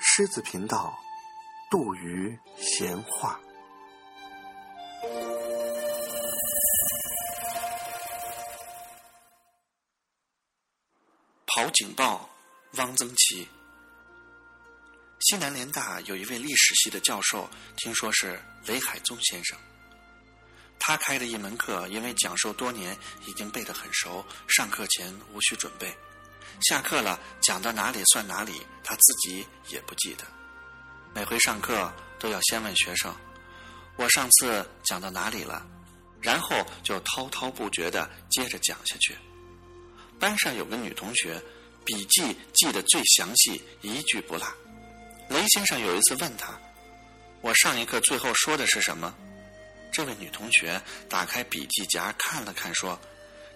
狮子频道，杜鱼闲话。跑警报，汪曾祺。西南联大有一位历史系的教授，听说是雷海宗先生。他开的一门课，因为讲授多年，已经背得很熟，上课前无需准备。下课了，讲到哪里算哪里，他自己也不记得。每回上课都要先问学生：“我上次讲到哪里了？”然后就滔滔不绝的接着讲下去。班上有个女同学，笔记记得最详细，一句不落。雷先生有一次问他：“我上一课最后说的是什么？”这位女同学打开笔记夹看了看，说：“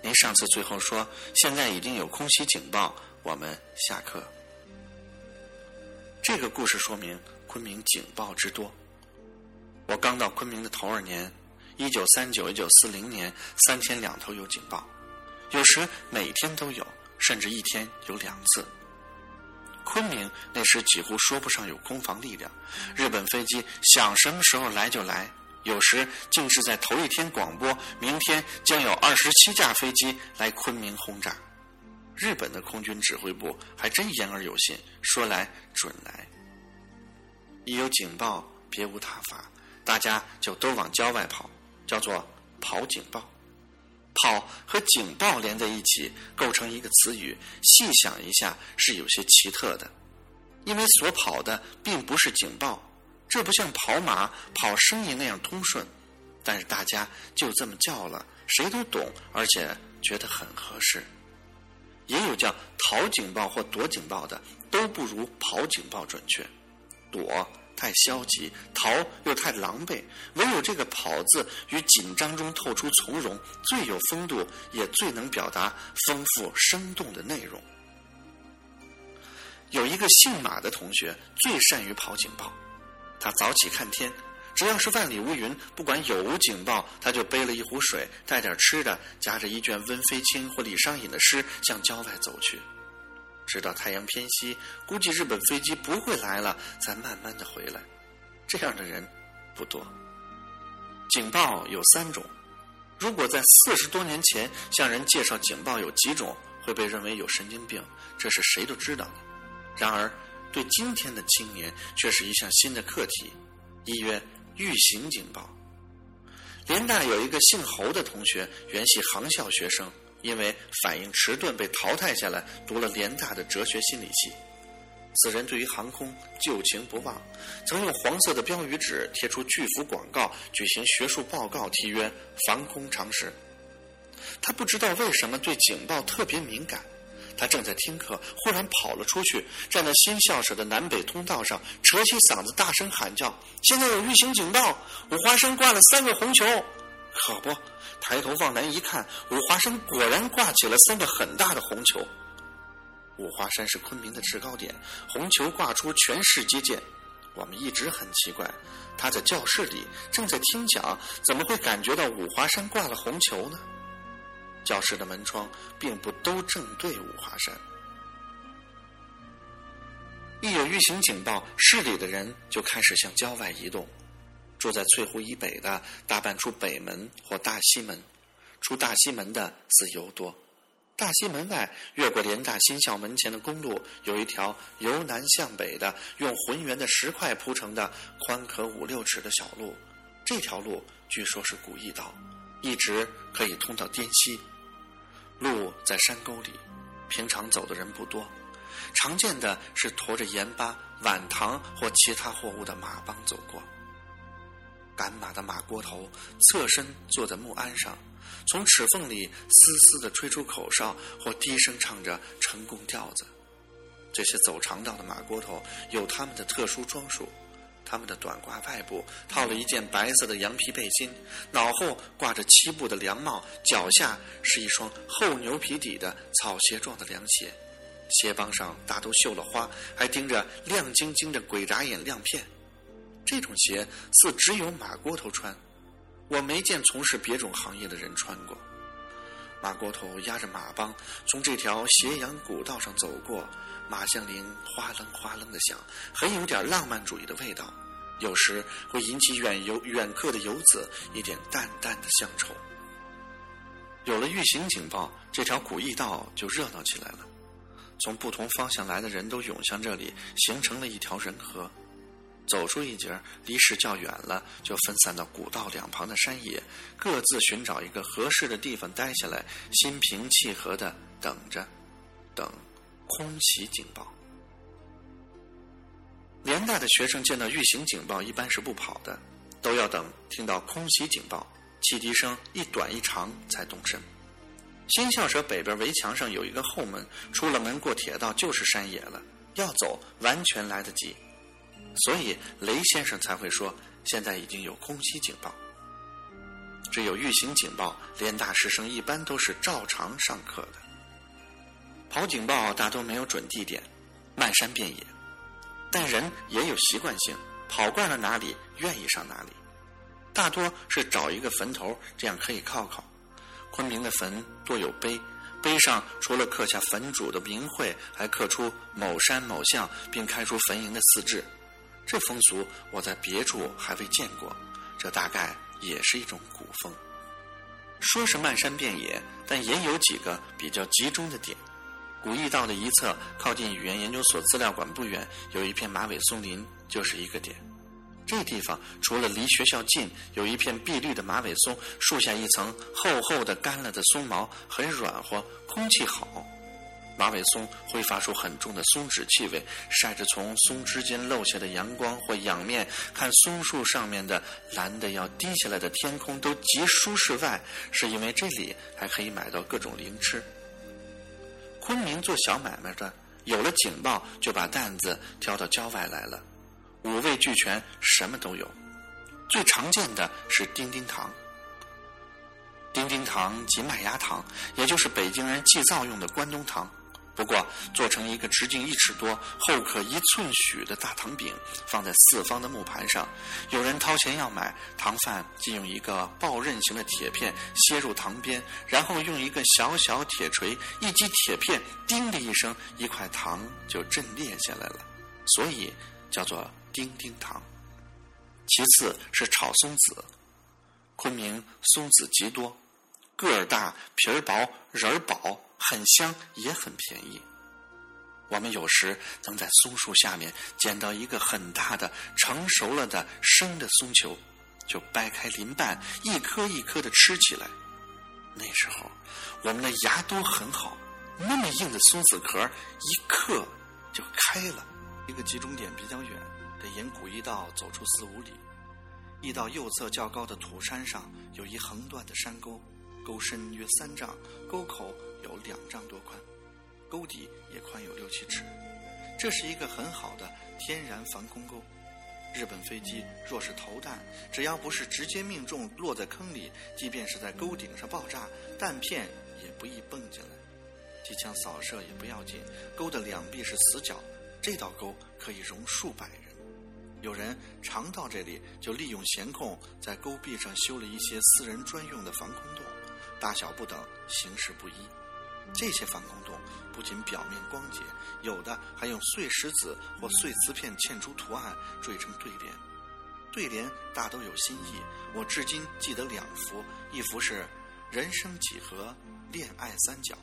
您上次最后说现在已经有空袭警报，我们下课。”这个故事说明昆明警报之多。我刚到昆明的头二年，一九三九、一九四零年，三天两头有警报，有时每天都有，甚至一天有两次。昆明那时几乎说不上有空防力量，日本飞机想什么时候来就来。有时竟是在头一天广播，明天将有二十七架飞机来昆明轰炸。日本的空军指挥部还真言而有信，说来准来。一有警报，别无他法，大家就都往郊外跑，叫做跑警报。跑和警报连在一起，构成一个词语。细想一下，是有些奇特的，因为所跑的并不是警报。这不像跑马、跑生意那样通顺，但是大家就这么叫了，谁都懂，而且觉得很合适。也有叫逃警报或躲警报的，都不如跑警报准确。躲太消极，逃又太狼狈，唯有这个跑字与紧张中透出从容，最有风度，也最能表达丰富生动的内容。有一个姓马的同学最善于跑警报。他早起看天，只要是万里无云，不管有无警报，他就背了一壶水，带点吃的，夹着一卷温飞卿或李商隐的诗，向郊外走去。直到太阳偏西，估计日本飞机不会来了，再慢慢的回来。这样的人不多。警报有三种，如果在四十多年前向人介绍警报有几种，会被认为有神经病，这是谁都知道。然而。对今天的青年却是一项新的课题。一曰预行警报。联大有一个姓侯的同学，原系航校学生，因为反应迟钝被淘汰下来，读了联大的哲学心理系。此人对于航空旧情不忘，曾用黄色的标语纸贴出巨幅广告，举行学术报告，题曰《防空常识》。他不知道为什么对警报特别敏感。他正在听课，忽然跑了出去，站在新校舍的南北通道上，扯起嗓子大声喊叫：“现在有预警警报！五华山挂了三个红球！”可不，抬头往南一看，五华山果然挂起了三个很大的红球。五华山是昆明的制高点，红球挂出，全市皆见。我们一直很奇怪，他在教室里正在听讲，怎么会感觉到五华山挂了红球呢？教室的门窗并不都正对五华山。一有预警警报，市里的人就开始向郊外移动。住在翠湖以北的，大半出北门或大西门；出大西门的，自由多。大西门外，越过联大新校门前的公路，有一条由南向北的，用浑圆的石块铺成的，宽可五六尺的小路。这条路据说是古驿道，一直可以通到滇西。路在山沟里，平常走的人不多，常见的是驮着盐巴、碗糖或其他货物的马帮走过。赶马的马锅头侧身坐在木鞍上，从齿缝里嘶嘶地吹出口哨或低声唱着成功调子。这些走长道的马锅头有他们的特殊装束。他们的短褂外部套了一件白色的羊皮背心，脑后挂着七步的凉帽，脚下是一双厚牛皮底的草鞋状的凉鞋，鞋帮上大都绣了花，还钉着亮晶晶的鬼眨眼亮片。这种鞋似只有马锅头穿，我没见从事别种行业的人穿过。马锅头压着马帮从这条斜阳古道上走过，马相铃哗楞哗楞的响，很有点浪漫主义的味道。有时会引起远游远客的游子一点淡淡的乡愁。有了预行警报，这条古驿道就热闹起来了。从不同方向来的人都涌向这里，形成了一条人河。走出一截，离市较远了，就分散到古道两旁的山野，各自寻找一个合适的地方待下来，心平气和的等着，等空袭警报。联大的学生见到预警警报，一般是不跑的，都要等听到空袭警报，汽笛声一短一长才动身。新校舍北边围墙上有一个后门，出了门过铁道就是山野了，要走完全来得及。所以雷先生才会说，现在已经有空袭警报。只有预警警报，联大师生一般都是照常上课的。跑警报大多没有准地点，漫山遍野。但人也有习惯性，跑惯了哪里，愿意上哪里。大多是找一个坟头，这样可以靠靠。昆明的坟多有碑，碑上除了刻下坟主的名讳，还刻出某山某巷，并开出坟茔的四志。这风俗我在别处还未见过，这大概也是一种古风。说是漫山遍野，但也有几个比较集中的点。古驿道的一侧，靠近语言研究所资料馆不远，有一片马尾松林，就是一个点。这地方除了离学校近，有一片碧绿的马尾松，树下一层厚厚的干了的松毛，很软和，空气好。马尾松会发出很重的松脂气味，晒着从松枝间漏下的阳光，或仰面看松树上面的蓝的要滴下来的天空，都极舒适。外是因为这里还可以买到各种零吃。昆明做小买卖的，有了警报就把担子挑到郊外来了，五味俱全，什么都有。最常见的是丁丁糖。丁丁糖及麦芽糖，也就是北京人祭灶用的关东糖。不过做成一个直径一尺多、厚可一寸许的大糖饼，放在四方的木盘上。有人掏钱要买，糖贩即用一个抱刃形的铁片楔入糖边，然后用一个小小铁锤一击铁片，叮的一声，一块糖就震裂下来了，所以叫做叮叮糖。其次是炒松子，昆明松子极多，个儿大，皮儿薄，仁儿薄。很香，也很便宜。我们有时能在松树下面捡到一个很大的、成熟了的生的松球，就掰开鳞瓣，一颗一颗的吃起来。那时候我们的牙都很好，那么硬的松子壳一刻就开了。一个集中点比较远，得沿古驿道走出四五里。驿道右侧较高的土山上有一横断的山沟，沟深约三丈，沟口。有两丈多宽，沟底也宽有六七尺，这是一个很好的天然防空沟。日本飞机若是投弹，只要不是直接命中落在坑里，即便是在沟顶上爆炸，弹片也不易蹦进来。机枪扫射也不要紧，沟的两壁是死角，这道沟可以容数百人。有人常到这里，就利用闲空在沟壁上修了一些私人专用的防空洞，大小不等，形式不一。这些防空洞不仅表面光洁，有的还用碎石子或碎瓷片嵌出图案，缀成对联。对联大都有新意，我至今记得两幅：一幅是“人生几何，恋爱三角”，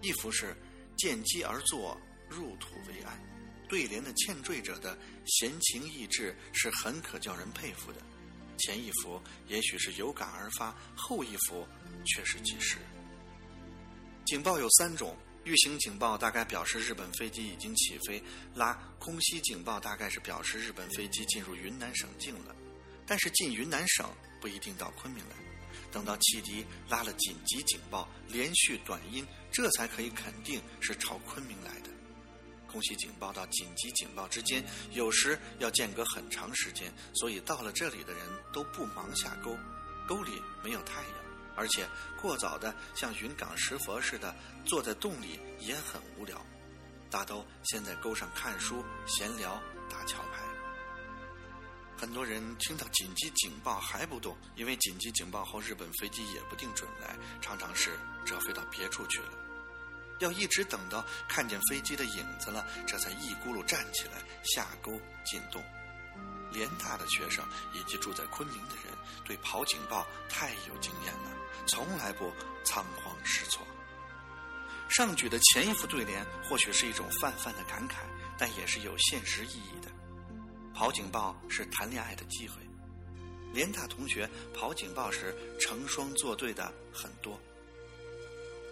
一幅是“见机而作，入土为安”。对联的嵌缀者的闲情逸致是很可叫人佩服的。前一幅也许是有感而发，后一幅却是即时。警报有三种，预警警报大概表示日本飞机已经起飞，拉空袭警报大概是表示日本飞机进入云南省境了。但是进云南省不一定到昆明来，等到汽笛拉了紧急警报，连续短音，这才可以肯定是朝昆明来的。空袭警报到紧急警报之间，有时要间隔很长时间，所以到了这里的人都不忙下沟，沟里没有太阳。而且过早的像云冈石佛似的坐在洞里也很无聊，大都先在沟上看书、闲聊、打桥牌。很多人听到紧急警报还不动，因为紧急警报后日本飞机也不定准来，常常是折飞到别处去了。要一直等到看见飞机的影子了，这才一咕噜站起来下钩进洞。联大的学生以及住在昆明的人对跑警报太有经验了，从来不仓皇失措。上举的前一副对联或许是一种泛泛的感慨，但也是有现实意义的。跑警报是谈恋爱的机会，联大同学跑警报时成双作对的很多。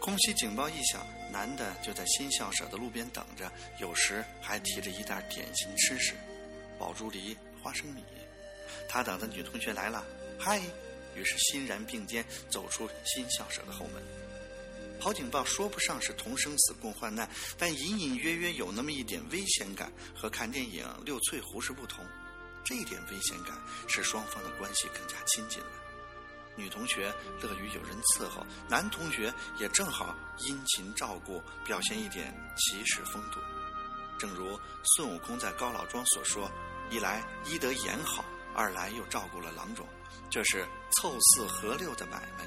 空袭警报一响，男的就在新校舍的路边等着，有时还提着一袋点心吃食，宝珠梨、花生米。他等的女同学来了，嗨，于是欣然并肩走出新校舍的后门。跑警报说不上是同生死共患难，但隐隐约约有那么一点危险感，和看电影《六翠湖》是不同。这一点危险感使双方的关系更加亲近了。女同学乐于有人伺候，男同学也正好殷勤照顾，表现一点骑士风度。正如孙悟空在高老庄所说：“一来医得眼好，二来又照顾了郎中，这是凑四合六的买卖。”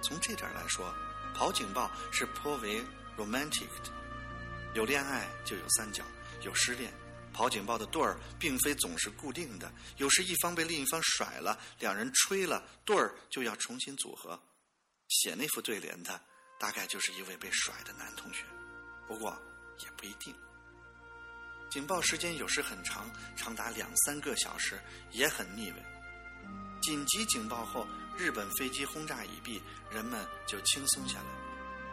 从这点来说。跑警报是颇为 romantic 的，有恋爱就有三角，有失恋。跑警报的对儿并非总是固定的，有时一方被另一方甩了，两人吹了对儿就要重新组合。写那副对联的大概就是一位被甩的男同学，不过也不一定。警报时间有时很长，长达两三个小时，也很腻味。紧急警报后。日本飞机轰炸已毕，人们就轻松下来。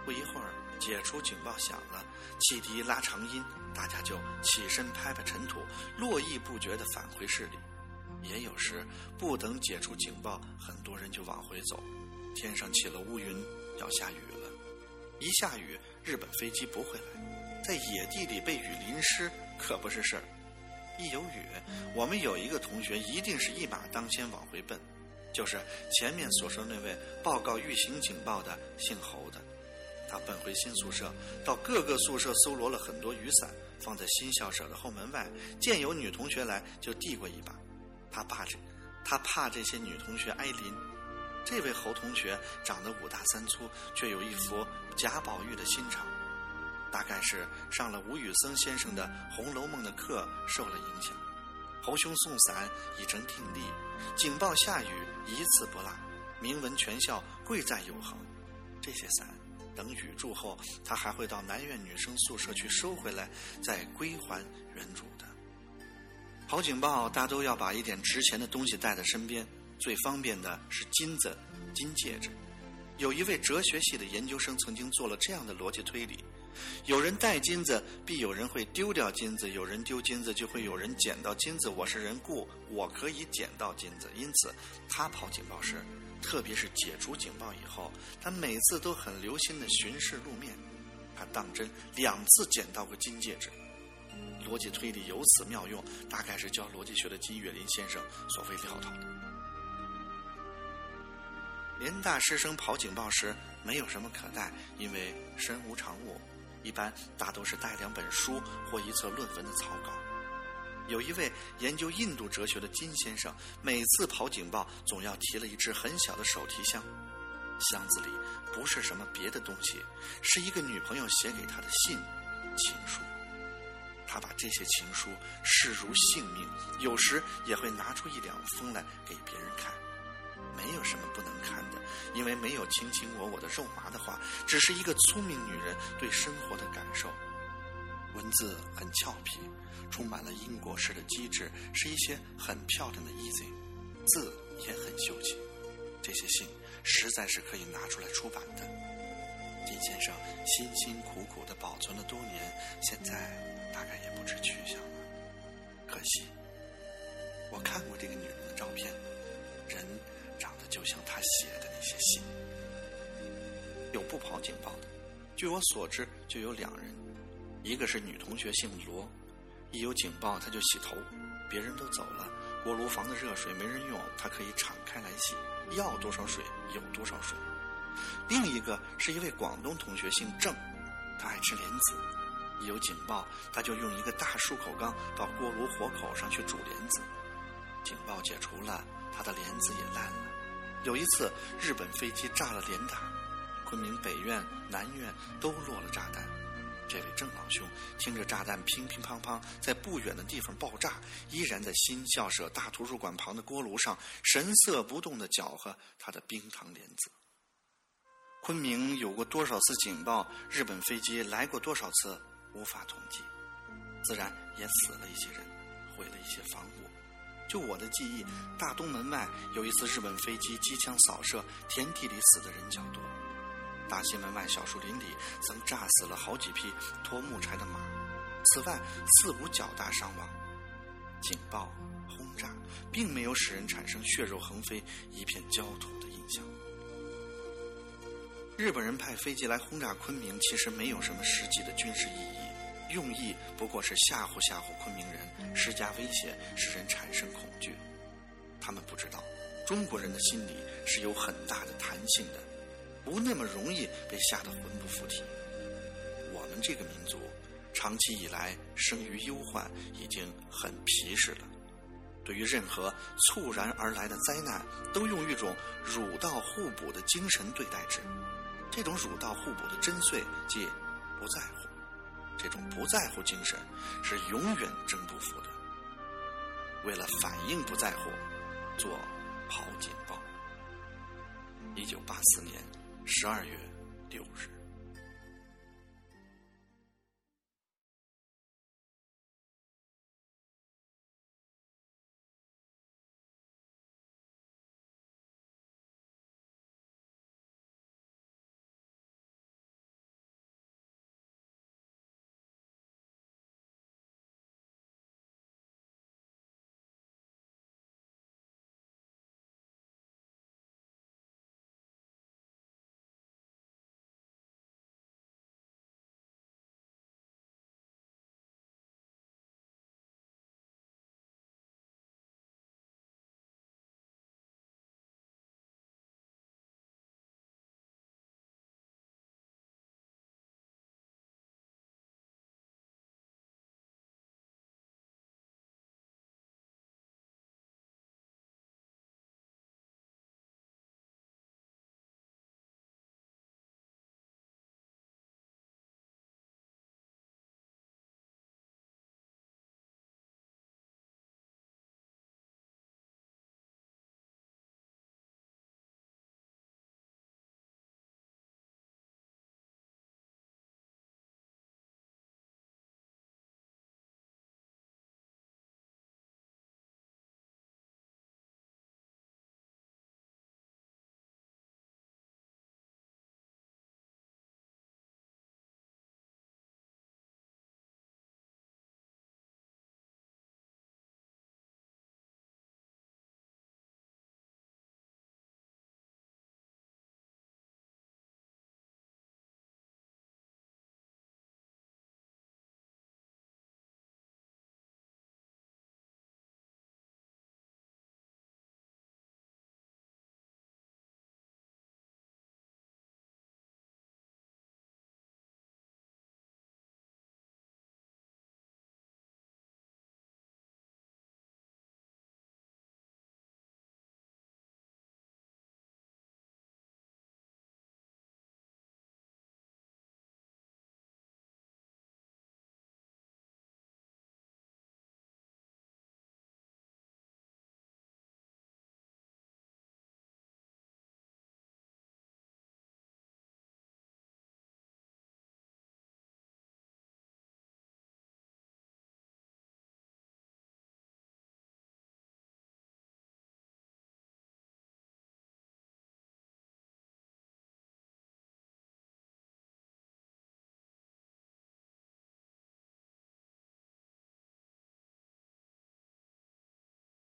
不一会儿，解除警报响了，汽笛拉长音，大家就起身拍拍尘土，络绎不绝地返回市里。也有时不等解除警报，很多人就往回走。天上起了乌云，要下雨了。一下雨，日本飞机不会来。在野地里被雨淋湿可不是事儿。一有雨，我们有一个同学一定是一马当先往回奔。就是前面所说那位报告预警警报的姓侯的，他奔回新宿舍，到各个宿舍搜罗了很多雨伞，放在新校舍的后门外。见有女同学来，就递过一把。他怕这，他怕这些女同学挨淋。这位侯同学长得五大三粗，却有一副贾宝玉的心肠，大概是上了吴宇森先生的《红楼梦》的课受了影响。侯兄送伞已成定例，警报下雨一次不落，名闻全校，贵在有恒。这些伞等雨住后，他还会到南苑女生宿舍去收回来，再归还原主的。跑警报，大都要把一点值钱的东西带在身边，最方便的是金子、金戒指。有一位哲学系的研究生曾经做了这样的逻辑推理。有人带金子，必有人会丢掉金子；有人丢金子，就会有人捡到金子。我是人故，我可以捡到金子。因此，他跑警报时，特别是解除警报以后，他每次都很留心的巡视路面。他当真两次捡到过金戒指。逻辑推理有此妙用，大概是教逻辑学的金岳霖先生所谓料到的。联大师生跑警报时，没有什么可带，因为身无长物。一般大都是带两本书或一册论文的草稿。有一位研究印度哲学的金先生，每次跑警报总要提了一只很小的手提箱，箱子里不是什么别的东西，是一个女朋友写给他的信情书。他把这些情书视如性命，有时也会拿出一两封来给别人看。因为没有卿卿我我的肉麻的话，只是一个聪明女人对生活的感受。文字很俏皮，充满了英国式的机智，是一些很漂亮的 easy，字也很秀气。这些信实在是可以拿出来出版的。金先生辛辛苦苦的保存了多年，现在大概也不知去向了。可惜，我看过这个女人的照片，人。长得就像他写的那些信。有不跑警报的，据我所知就有两人，一个是女同学姓罗，一有警报她就洗头，别人都走了，锅炉房的热水没人用，她可以敞开来洗，要多少水有多少水。另一个是一位广东同学姓郑，他爱吃莲子，一有警报他就用一个大漱口缸到锅炉火口上去煮莲子。警报解除了，他的帘子也烂了。有一次，日本飞机炸了连打，昆明北院、南院都落了炸弹。这位郑老兄听着炸弹乒乒乓乓在不远的地方爆炸，依然在新校舍大图书馆旁的锅炉上神色不动地搅和他的冰糖莲子。昆明有过多少次警报？日本飞机来过多少次？无法统计。自然也死了一些人，毁了一些房屋。就我的记忆，大东门外有一次日本飞机机枪扫射，田地里死的人较多。大西门外小树林里曾炸死了好几匹拖木柴的马。此外，四五较大伤亡。警报、轰炸，并没有使人产生血肉横飞、一片焦土的印象。日本人派飞机来轰炸昆明，其实没有什么实际的军事意义，用意不过是吓唬吓唬昆明人，施加威胁，使人产生恐惧。他们不知道，中国人的心理是有很大的弹性的，不那么容易被吓得魂不附体。我们这个民族，长期以来生于忧患，已经很皮实了。对于任何猝然而来的灾难，都用一种儒道互补的精神对待之。这种儒道互补的真髓，即不在乎。这种不在乎精神，是永远争不服的。为了反应不在乎，做跑警报。一九八四年十二月六日。